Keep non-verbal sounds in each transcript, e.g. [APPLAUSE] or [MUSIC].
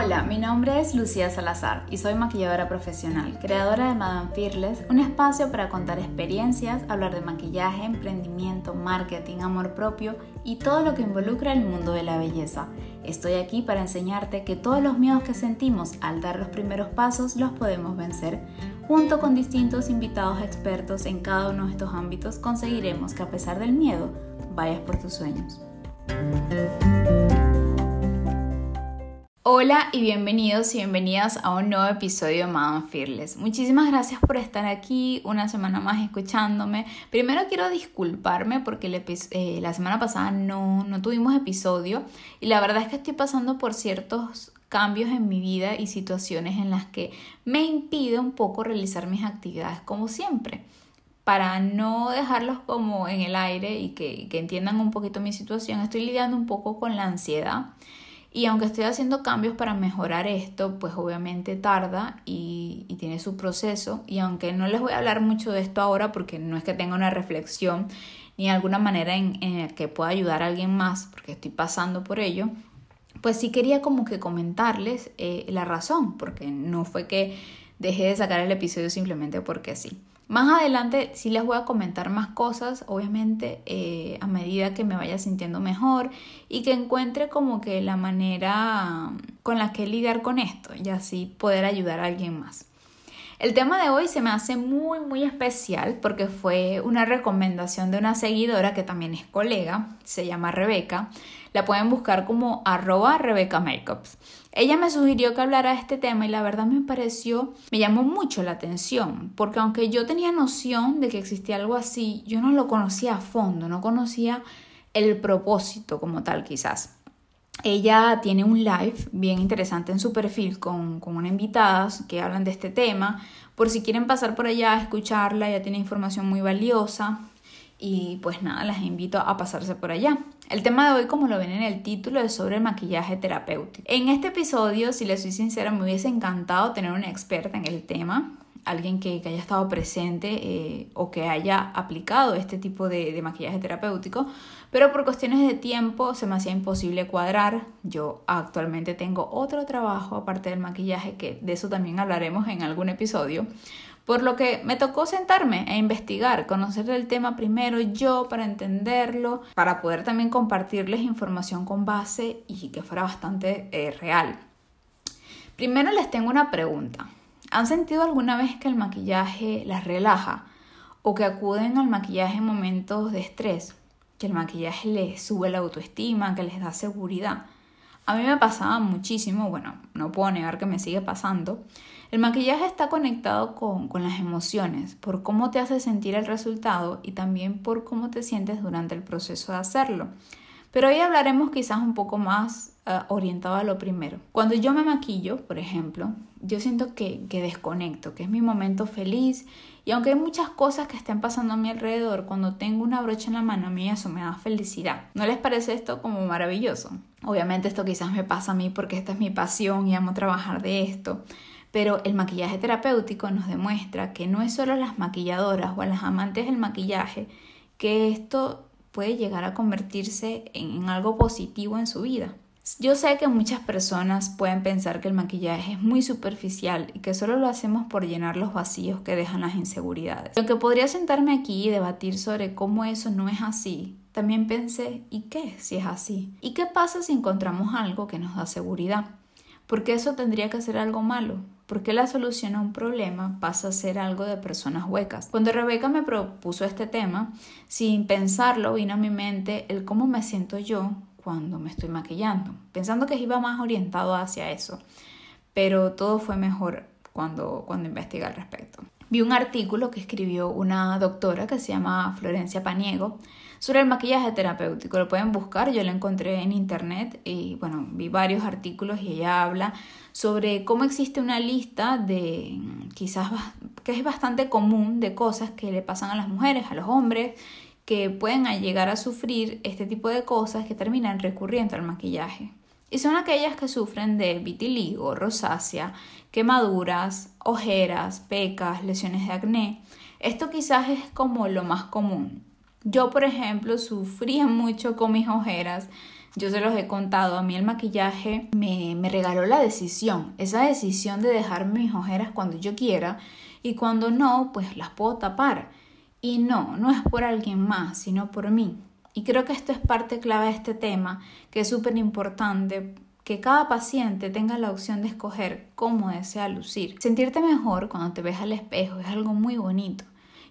Hola, mi nombre es Lucía Salazar y soy maquilladora profesional, creadora de Madame Fearless, un espacio para contar experiencias, hablar de maquillaje, emprendimiento, marketing, amor propio y todo lo que involucra el mundo de la belleza. Estoy aquí para enseñarte que todos los miedos que sentimos al dar los primeros pasos los podemos vencer. Junto con distintos invitados expertos en cada uno de estos ámbitos conseguiremos que a pesar del miedo, vayas por tus sueños. Hola y bienvenidos y bienvenidas a un nuevo episodio de Madame Fearless. Muchísimas gracias por estar aquí una semana más escuchándome. Primero quiero disculparme porque eh, la semana pasada no, no tuvimos episodio y la verdad es que estoy pasando por ciertos cambios en mi vida y situaciones en las que me impide un poco realizar mis actividades como siempre. Para no dejarlos como en el aire y que, que entiendan un poquito mi situación, estoy lidiando un poco con la ansiedad y aunque estoy haciendo cambios para mejorar esto, pues obviamente tarda y, tiene su proceso. Y aunque no les voy a hablar mucho de esto ahora porque no es que tenga una reflexión ni alguna manera en, en que pueda ayudar a alguien más, porque estoy pasando por ello, pues sí quería como que comentarles eh, la razón, porque no fue que dejé de sacar el episodio simplemente porque sí. Más adelante sí les voy a comentar más cosas, obviamente eh, a medida que me vaya sintiendo mejor y que encuentre como que la manera con la que lidiar con esto y así poder ayudar a alguien más. El tema de hoy se me hace muy muy especial porque fue una recomendación de una seguidora que también es colega, se llama Rebeca, la pueden buscar como arroba Rebeca Makeups. Ella me sugirió que hablara de este tema y la verdad me pareció, me llamó mucho la atención, porque aunque yo tenía noción de que existía algo así, yo no lo conocía a fondo, no conocía el propósito como tal quizás. Ella tiene un live bien interesante en su perfil con, con una invitada que hablan de este tema. Por si quieren pasar por allá a escucharla, ella tiene información muy valiosa. Y pues nada, las invito a pasarse por allá. El tema de hoy, como lo ven en el título, es sobre el maquillaje terapéutico. En este episodio, si les soy sincera, me hubiese encantado tener una experta en el tema, alguien que, haya estado presente eh, o que haya aplicado este tipo de, de, maquillaje terapéutico, pero por cuestiones de tiempo se me hacía imposible cuadrar. Yo actualmente tengo otro trabajo aparte del maquillaje, que de eso también hablaremos en algún episodio. Por lo que me tocó sentarme e investigar, conocer el tema primero yo para entenderlo, para poder también compartirles información con base y que fuera bastante eh, real. Primero les tengo una pregunta. ¿Han sentido alguna vez que el maquillaje las relaja o que acuden al maquillaje en momentos de estrés? Que el maquillaje les sube la autoestima, que les da seguridad. A mí me pasaba muchísimo, bueno, no puedo negar que me sigue pasando. El maquillaje está conectado con, las emociones, por cómo te hace sentir el resultado y también por cómo te sientes durante el proceso de hacerlo. Pero hoy hablaremos quizás un poco más eh, orientado a lo primero. Cuando yo me maquillo, por ejemplo, yo siento que, que desconecto, que es mi momento feliz y aunque hay muchas cosas que estén pasando a mi alrededor, cuando tengo una brocha en la mano, a mí eso me da felicidad. ¿No les parece esto como maravilloso? Obviamente esto quizás me pasa a mí porque esta es mi pasión y amo trabajar de esto. Pero el maquillaje terapéutico nos demuestra que no es solo las maquilladoras o a las amantes del maquillaje que esto puede llegar a convertirse en algo positivo en su vida. Yo sé que muchas personas pueden pensar que el maquillaje es muy superficial y que solo lo hacemos por llenar los vacíos que dejan las inseguridades. Lo que podría sentarme aquí y debatir sobre cómo eso no es así, también pensé, ¿y qué si es así? ¿Y qué pasa si encontramos algo que nos da seguridad? ¿Por qué eso tendría que ser algo malo? ¿Por qué la solución a un problema pasa a ser algo de personas huecas? Cuando Rebeca me propuso este tema, sin pensarlo vino a mi mente el cómo me siento yo cuando me estoy maquillando, pensando que iba más orientado hacia eso, pero todo fue mejor cuando, cuando investigué al respecto. Vi un artículo que escribió una doctora que se llama Florencia Paniego sobre el maquillaje terapéutico. Lo pueden buscar, yo lo encontré en internet y bueno, vi varios artículos y ella habla sobre cómo existe una lista de quizás que es bastante común de cosas que le pasan a las mujeres, a los hombres que pueden llegar a sufrir este tipo de cosas que terminan recurriendo al maquillaje. Y son aquellas que sufren de vitiligo, rosácea, quemaduras, ojeras, pecas, lesiones de acné. Esto quizás es como lo más común. Yo, por ejemplo, sufría [LAUGHS] mucho con mis ojeras Yo se los he contado, a mí el maquillaje me, me regaló la decisión, esa decisión de dejar mis ojeras cuando yo quiera y cuando no, pues las puedo tapar. Y no, no es por alguien más, sino por mí. Y creo que esto es parte clave de este tema, que es súper importante que cada paciente tenga la opción de escoger cómo desea lucir. Sentirte mejor cuando te ves al espejo es algo muy bonito.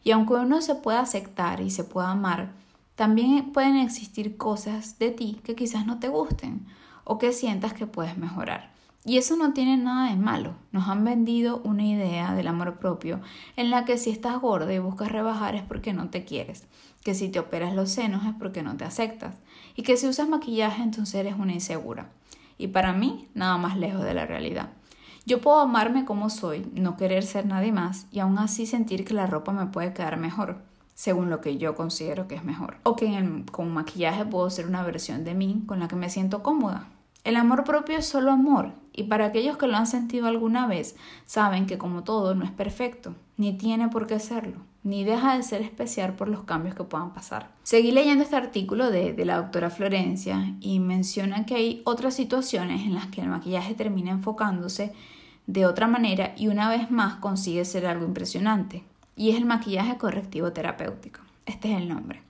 Y aunque uno se pueda aceptar y se pueda amar, también pueden existir cosas de ti que quizás no te gusten o que sientas que puedes mejorar. Y eso no tiene nada de malo. Nos han vendido una idea del amor propio en la que si estás gorda y buscas rebajar es porque no te quieres, que si te operas los senos es porque no te aceptas y que si usas maquillaje entonces eres una insegura y para mí nada más lejos de la realidad. Yo puedo amarme como soy, no querer ser nadie más y aún así sentir que la ropa me puede quedar mejor, según lo que yo considero que es mejor. O que con maquillaje puedo ser una versión de mí con la que me siento cómoda. El amor propio es solo amor y para aquellos que lo han sentido alguna vez saben que como todo no es perfecto, ni tiene por qué serlo ni deja de ser especial por los cambios que puedan pasar. Seguí leyendo este artículo de, de, la doctora Florencia y menciona que hay otras situaciones en las que el maquillaje termina enfocándose de otra manera y una vez más consigue ser algo impresionante. Y es el maquillaje correctivo terapéutico. Este es el nombre.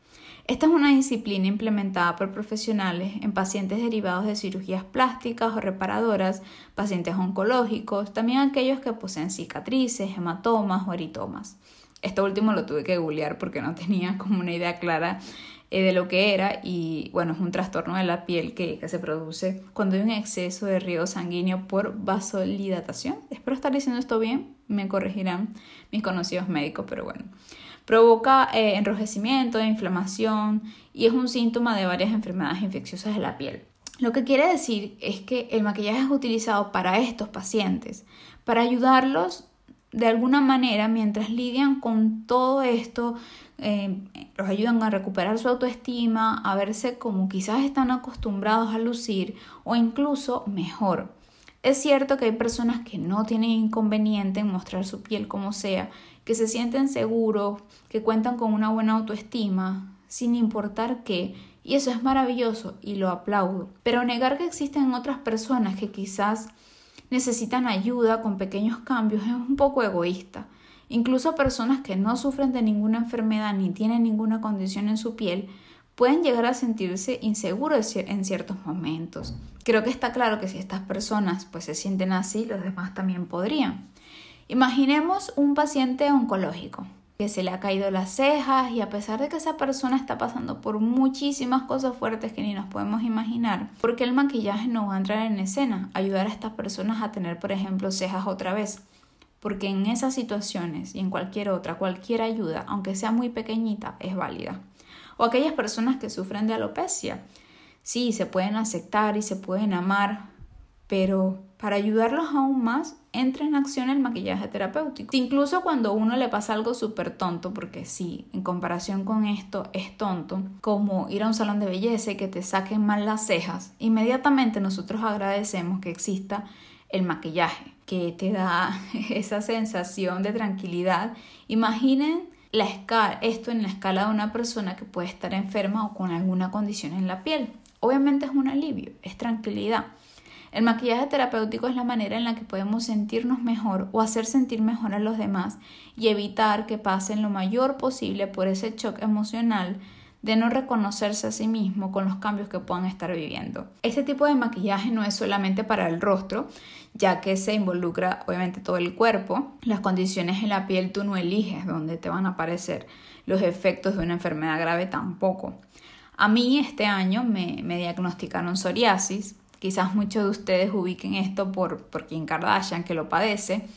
Esta es una disciplina implementada por profesionales en pacientes derivados de cirugías plásticas o reparadoras, pacientes oncológicos, también aquellos que poseen cicatrices, hematomas o eritomas. Esto último lo tuve que googlear porque no [LAUGHS] tenía como una idea clara eh, de lo que era y bueno, es un trastorno de la piel que, se produce cuando hay un exceso de riego sanguíneo por vasodilatación. Espero estar diciendo esto bien, me corregirán mis conocidos médicos, pero bueno. Provoca eh, enrojecimiento, inflamación y es un síntoma de varias enfermedades infecciosas de la piel. Lo que quiere decir es que el maquillaje es utilizado para estos pacientes, para ayudarlos de alguna manera, mientras lidian con todo esto, eh, los ayudan a recuperar su autoestima, a verse como quizás están acostumbrados a lucir o incluso mejor. Es cierto que hay personas que no tienen inconveniente en mostrar su piel como sea, que se sienten seguros, que cuentan con una buena autoestima, sin importar qué, y eso es maravilloso y lo aplaudo. Pero negar que existen otras personas que quizás necesitan ayuda con pequeños cambios es un poco egoísta. Incluso personas que no sufren de ninguna enfermedad ni tienen ninguna condición en su piel pueden llegar a sentirse inseguros en ciertos momentos. Creo que está claro que si estas personas pues se sienten así, los demás también podrían. Imaginemos un paciente oncológico que se le ha caído las cejas y a pesar de que esa persona está pasando por muchísimas cosas fuertes que ni nos podemos imaginar, porque el maquillaje no va a entrar en escena, ayudar a estas personas a tener, por ejemplo, cejas otra vez. Porque en esas situaciones y en cualquier otra, cualquier ayuda, aunque sea muy pequeñita, es válida. O aquellas personas que sufren de alopecia. Sí, se pueden aceptar y se pueden amar, pero para ayudarlos aún más, entra en acción el maquillaje terapéutico. Incluso cuando uno le pasa algo súper tonto, porque sí, en comparación con esto es tonto, como ir a un salón de belleza y que te saquen mal las cejas, inmediatamente nosotros agradecemos que exista el maquillaje, que te da [LAUGHS] esa sensación de tranquilidad. Imaginen la escala, esto en la escala de una persona que puede estar enferma o con alguna condición en la piel. Obviamente es un alivio, es tranquilidad. El maquillaje terapéutico es la manera en la que podemos sentirnos mejor o hacer sentir mejor a los demás y evitar que pasen lo mayor posible por ese shock emocional de no reconocerse a sí mismo con los cambios que puedan estar viviendo. Este tipo de maquillaje no es solamente para el rostro, ya que se involucra obviamente todo el cuerpo. Las condiciones en la piel tú no eliges dónde te van a aparecer. Los efectos de una enfermedad grave tampoco. A mí este año me, me diagnosticaron psoriasis, Quizás muchos de ustedes ubiquen esto por, por Kim Kardashian, que lo padece.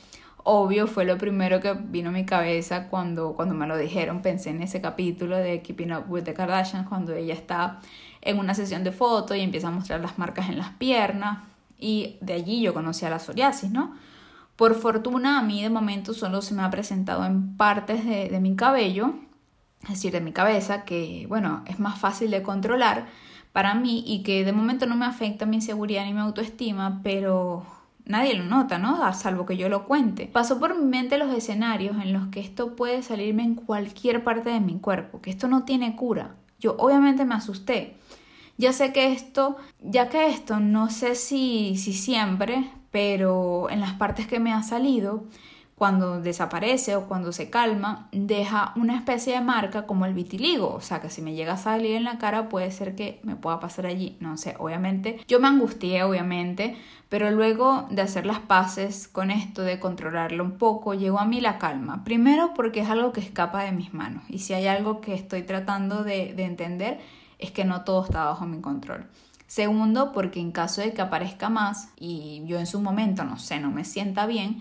Obvio, fue lo primero que vino a mi cabeza cuando, cuando me lo dijeron. Pensé en ese capítulo de Keeping Up with the Kardashians, cuando ella está en una sesión de fotos y empieza a mostrar las marcas en las piernas. Y de allí yo conocí a la psoriasis, ¿no? Por fortuna, a mí de momento solo se me ha presentado en partes de, de mi cabello, es decir, de mi cabeza, que, bueno, es más fácil de controlar para mí y que de momento no me afecta mi seguridad ni mi autoestima, pero nadie lo nota, ¿no? A salvo que yo lo cuente. Pasó por mi mente los escenarios en los que esto puede salirme en cualquier parte de mi cuerpo, que esto no tiene cura. Yo obviamente me asusté. Ya sé que esto, ya que esto no sé si, si siempre, pero en las partes que me ha salido, cuando desaparece o cuando se calma, deja una especie de marca como el vitiligo. O sea, que si me llega a salir en la cara puede ser que me pueda pasar allí. No sé, obviamente. Yo me angustié, obviamente, pero luego de hacer las paces con esto, de controlarlo un poco, llegó a mí la calma. Primero porque es algo que escapa de mis manos. Y si hay algo que estoy tratando de, de entender, es que no todo está bajo mi control. Segundo, porque en caso de que aparezca más y yo en su momento, no sé, no me sienta bien,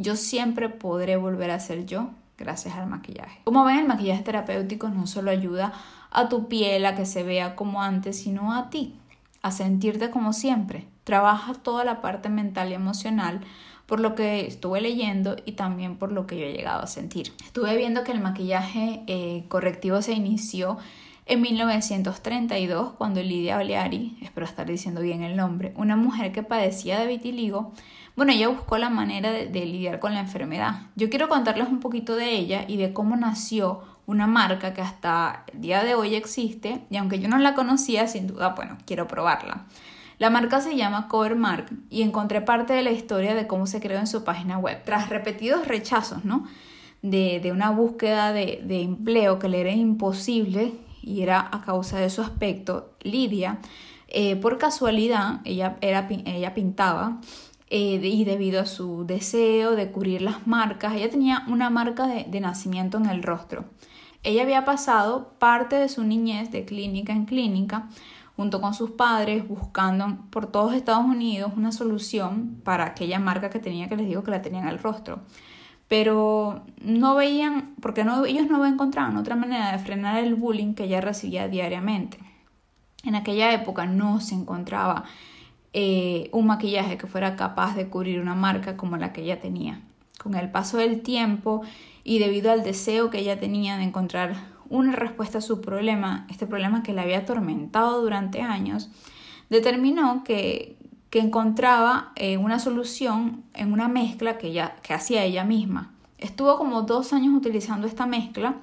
yo siempre podré volver a ser yo gracias al maquillaje. Como ven, el maquillaje terapéutico no solo ayuda a tu piel a que se vea como antes, sino a ti, a sentirte como siempre. Trabaja toda la parte mental y emocional por lo que estuve leyendo y también por lo que yo he llegado a sentir. Estuve viendo que el maquillaje eh, correctivo se inició en 1932 cuando Lidia Oleari, espero estar diciendo bien el nombre, una mujer que padecía de vitiligo, bueno, ella buscó la manera de, lidiar con la enfermedad. Yo quiero contarles un poquito de ella y de cómo nació una marca que hasta el día de hoy existe y aunque yo no la conocía, sin duda, bueno, quiero probarla. La marca se llama Covermark y encontré parte de la historia de cómo se creó en su página web. Tras repetidos rechazos, ¿no? De, una búsqueda de, empleo que le era imposible y era a causa de su aspecto, Lidia, eh, por casualidad, ella, era, ella pintaba eh, y debido a su deseo de cubrir las marcas, ella tenía una marca de, nacimiento en el rostro. Ella había pasado parte de su niñez de clínica en clínica junto con sus padres buscando por todos Estados Unidos una solución para aquella marca que tenía que les digo que la tenía en el rostro. Pero no veían, porque ellos no encontraban otra manera de frenar el bullying que ella recibía diariamente. En aquella época no se encontraba eh, un maquillaje que fuera capaz de cubrir una marca como la que ella tenía. Con el paso del tiempo y debido al deseo que ella tenía de encontrar una respuesta a su problema, este problema que la había atormentado durante años, determinó que, que encontraba eh, una solución en una mezcla que, ella, que hacía ella misma. Estuvo como dos años utilizando esta mezcla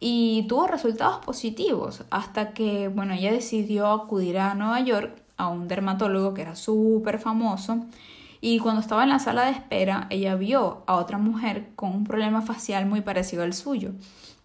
y tuvo resultados positivos hasta que, bueno, ella decidió acudir a Nueva York a un dermatólogo que era súper famoso y cuando estaba en la sala de espera ella vio a otra mujer con un problema facial muy parecido al suyo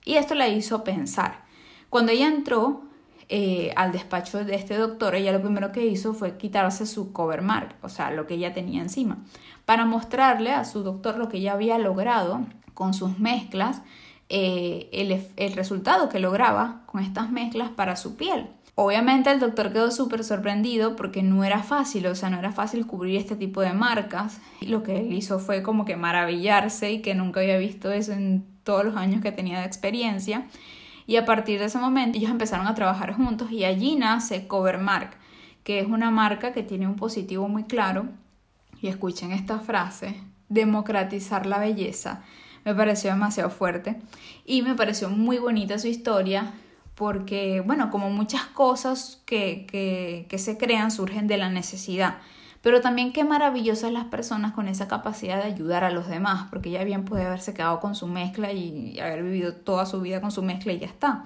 y esto la hizo pensar. Cuando ella entró eh, al despacho de este doctor, ella lo primero que hizo fue quitarse su cover mark, o sea, lo que ella tenía encima, para mostrarle a su doctor lo que ella había logrado con sus mezclas, eh, el, el resultado que lograba con estas mezclas para su piel. Obviamente el doctor quedó súper sorprendido porque no era fácil, o sea, no era fácil cubrir este tipo de marcas. Y lo que él hizo fue como que maravillarse y que nunca había visto eso en todos los años que tenía de experiencia. Y a partir de ese momento ellos empezaron a trabajar juntos y allí nace Covermark, que es una marca que tiene un positivo muy claro. Y escuchen esta frase, democratizar la belleza. Me pareció demasiado fuerte y me pareció muy bonita su historia porque, bueno, como muchas cosas que, que, que, se crean surgen de la necesidad, pero también qué maravillosas las personas con esa capacidad de ayudar a los demás, porque ella bien puede haberse quedado con su mezcla y haber vivido toda su vida con su mezcla y ya está.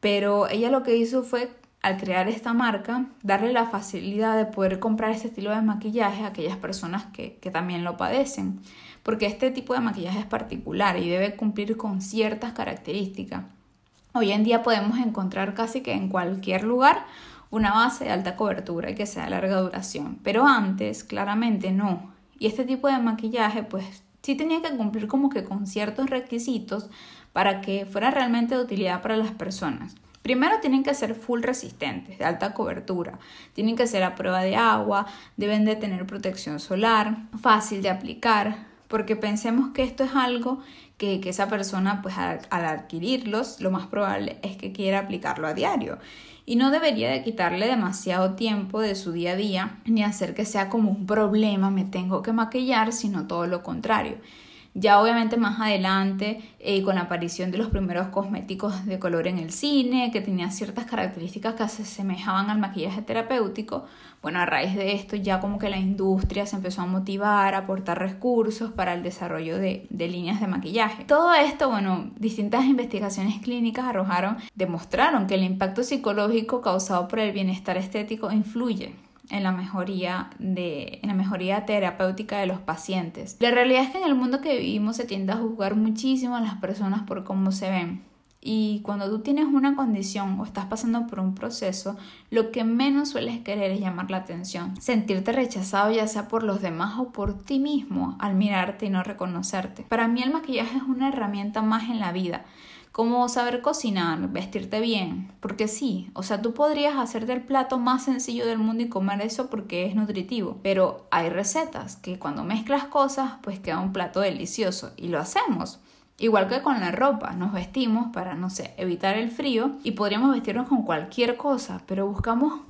Pero ella lo que hizo fue, al crear esta marca, darle la facilidad de poder comprar este estilo de maquillaje a aquellas personas que, que también lo padecen, porque este tipo de maquillaje es particular y debe cumplir con ciertas características. Hoy en día podemos encontrar casi que en cualquier lugar una base de alta cobertura y que sea de larga duración, pero antes claramente no. Y este tipo de maquillaje pues sí tenía que cumplir como que con ciertos requisitos para que fuera realmente de utilidad para las personas. Primero tienen que ser full resistentes, de alta cobertura, tienen que ser a prueba de agua, deben de tener protección solar, fácil de aplicar, porque pensemos que esto es algo que, esa persona, pues al, adquirirlos, lo más probable es que quiera aplicarlo a diario. Y no debería de quitarle demasiado tiempo de su día a día, ni hacer que sea como un problema, me tengo que maquillar, sino todo lo contrario. Ya obviamente más adelante, eh, con la aparición de los primeros cosméticos de color en el cine, que tenían ciertas características que se asemejaban al maquillaje terapéutico, bueno, a raíz de esto ya como que la industria se empezó a motivar, a aportar recursos para el desarrollo de, de líneas de maquillaje. Todo esto, bueno, distintas investigaciones clínicas arrojaron, demostraron que el impacto psicológico causado por el bienestar estético influye en la mejoría de en la mejoría terapéutica de los pacientes. La realidad es que en el mundo que vivimos se tiende a juzgar muchísimo a las personas por cómo se ven. Y cuando tú tienes una condición o estás pasando por un proceso, lo que menos sueles querer es llamar la atención, sentirte rechazado ya sea por los demás o por ti mismo al mirarte y no reconocerte. Para mí el maquillaje es una herramienta más en la vida como saber cocinar, vestirte bien, porque sí, o sea, tú podrías hacerte el plato más sencillo del mundo y comer eso porque es nutritivo, pero hay recetas que cuando mezclas cosas, pues queda un plato delicioso y lo hacemos. Igual que con la ropa, nos vestimos para, no sé, evitar el frío y podríamos vestirnos con cualquier cosa, pero buscamos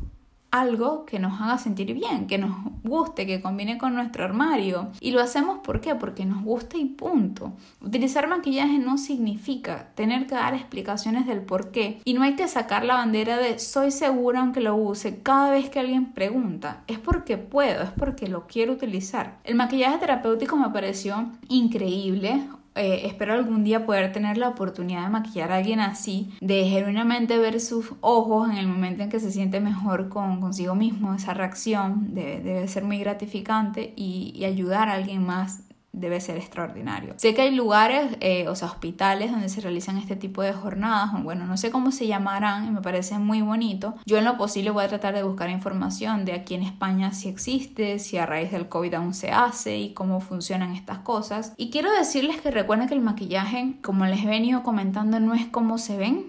algo que nos haga sentir bien, que nos guste, que combine con nuestro armario. Y lo hacemos ¿por qué? Porque nos gusta y punto. Utilizar maquillaje no significa tener que dar explicaciones del por qué. Y no hay que sacar la bandera de soy segura aunque lo use cada vez que alguien pregunta. Es porque puedo, es porque lo quiero utilizar. El maquillaje terapéutico me pareció increíble. Eh, espero algún día poder tener la oportunidad de maquillar a alguien así, de genuinamente ver sus ojos en el momento en que se siente mejor con consigo mismo, esa reacción debe, ser muy gratificante y ayudar a alguien más debe ser extraordinario. Sé que hay lugares, eh, o sea, hospitales donde se realizan este tipo de jornadas, bueno, no sé cómo se llamarán y me parece muy bonito. Yo en lo posible voy a tratar de buscar información de aquí en España si existe, si a raíz del COVID aún se hace y cómo funcionan estas cosas. Y quiero decirles que recuerden que el maquillaje, como les he venido comentando, no es como se ven,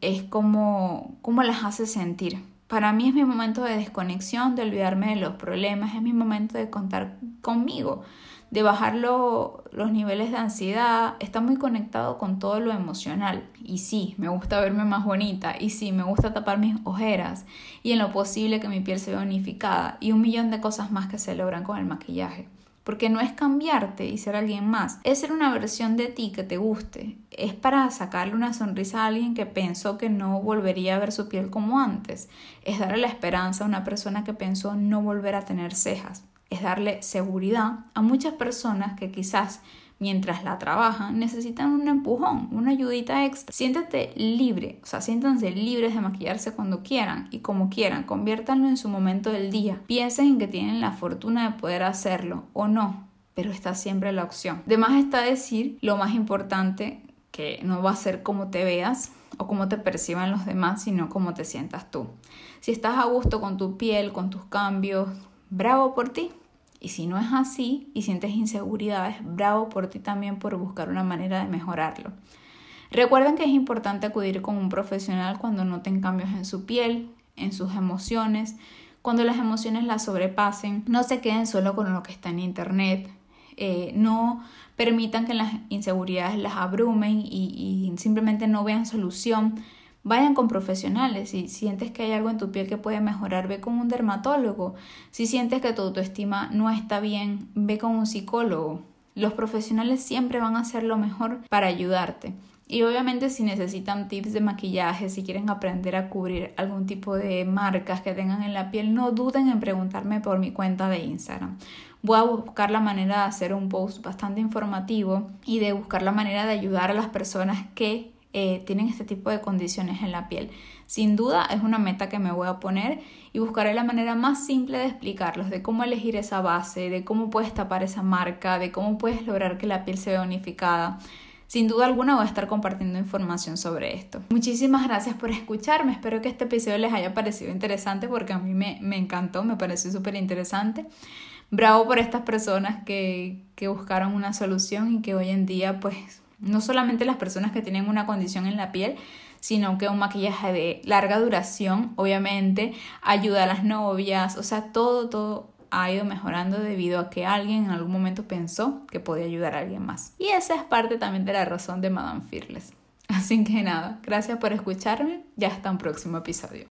es como, como las hace sentir. Para mí es mi momento de desconexión, de olvidarme de los problemas, es mi momento de contar conmigo de bajar los niveles de ansiedad, está muy conectado con todo lo emocional. Y sí, me gusta verme más bonita, y sí, me gusta tapar mis ojeras, y en lo posible que mi piel se vea unificada, y un millón de cosas más que se logran con el maquillaje. Porque no es cambiarte y ser alguien más, es ser una versión de ti que te guste. Es para sacarle una sonrisa a alguien que pensó que no volvería a ver su piel como antes. Es darle la esperanza a una persona que pensó no volver a tener cejas es darle seguridad a muchas personas que quizás mientras la trabajan necesitan un empujón, una ayudita extra. Siéntete libre, o sea, siéntanse libres de maquillarse cuando quieran y como quieran, conviértanlo en su momento del día. Piensen en que tienen la fortuna de poder hacerlo o no, pero está siempre la opción. Además está decir lo más importante que no va a ser cómo te veas o cómo te perciban los demás, sino cómo te sientas tú. Si estás a gusto con tu piel, con tus cambios, bravo por ti. Y si no es así y sientes inseguridades, bravo por ti también por buscar una manera de mejorarlo. Recuerden que es importante acudir con un profesional cuando noten cambios en su piel, en sus emociones, cuando las emociones las sobrepasen. No se queden solo con lo que está en internet. Eh, no permitan que las inseguridades las abrumen y simplemente no vean solución Vayan con profesionales. Si sientes que hay algo en tu piel que puede mejorar, ve con un dermatólogo. Si sientes que tu autoestima no está bien, ve con un psicólogo. Los profesionales siempre van a hacer lo mejor para ayudarte. Y obviamente si necesitan tips de maquillaje, si quieren aprender a cubrir algún tipo de marcas que tengan en la piel, no duden en preguntarme por mi cuenta de Instagram. Voy a buscar la manera de hacer un post bastante informativo y de buscar la manera de ayudar a las personas que eh, tienen este tipo de condiciones en la piel. Sin duda es una meta que me voy a poner y buscaré la manera más simple de explicarlos, de cómo elegir esa base, de cómo puedes tapar esa marca, de cómo puedes lograr que la piel se vea unificada. Sin duda alguna voy a estar compartiendo información sobre esto. Muchísimas gracias por escucharme. Espero que este episodio les haya parecido interesante porque a mí me, me encantó, me pareció súper interesante. Bravo por estas personas que, que buscaron una solución y que hoy en día pues no solamente las personas que tienen una condición en la piel, sino que un maquillaje de larga duración, obviamente, ayuda a las novias, o sea, todo, todo ha ido mejorando debido a que alguien en algún momento pensó que podía ayudar a alguien más. Y esa es parte también de la razón de Madame Fearless. [LAUGHS] Así que nada, gracias por escucharme, ya hasta un próximo episodio.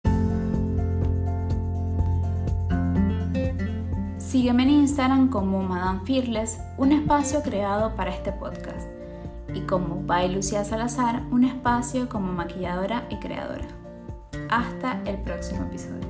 Sígueme en Instagram como Madame Fearless, un espacio creado para este podcast, y como By Lucía Salazar, un espacio como maquilladora y creadora. Hasta el próximo episodio.